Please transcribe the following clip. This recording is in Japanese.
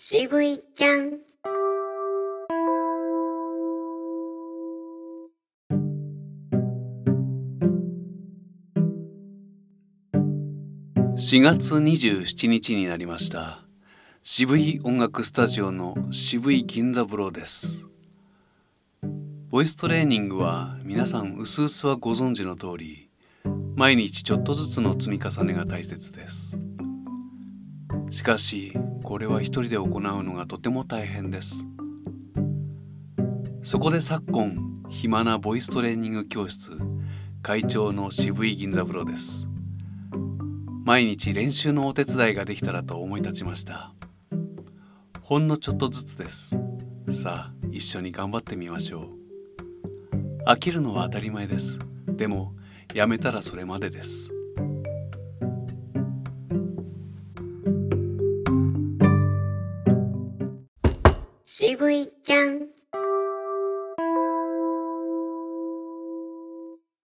渋いちゃん。4月27日になりました。渋い音楽スタジオの渋い銀座風呂です。ボイストレーニングは皆さんうすうすはご存知の通り毎日ちょっとずつの積み重ねが大切です。しかしこれは一人で行うのがとても大変です。そこで昨今暇なボイストレーニング教室会長の渋い銀座風呂です。毎日練習のお手伝いができたらと思い立ちました。ほんのちょっとずつです。さあ一緒に頑張ってみましょう。飽きるのは当たり前です。でもやめたらそれまでです。渋いちゃん。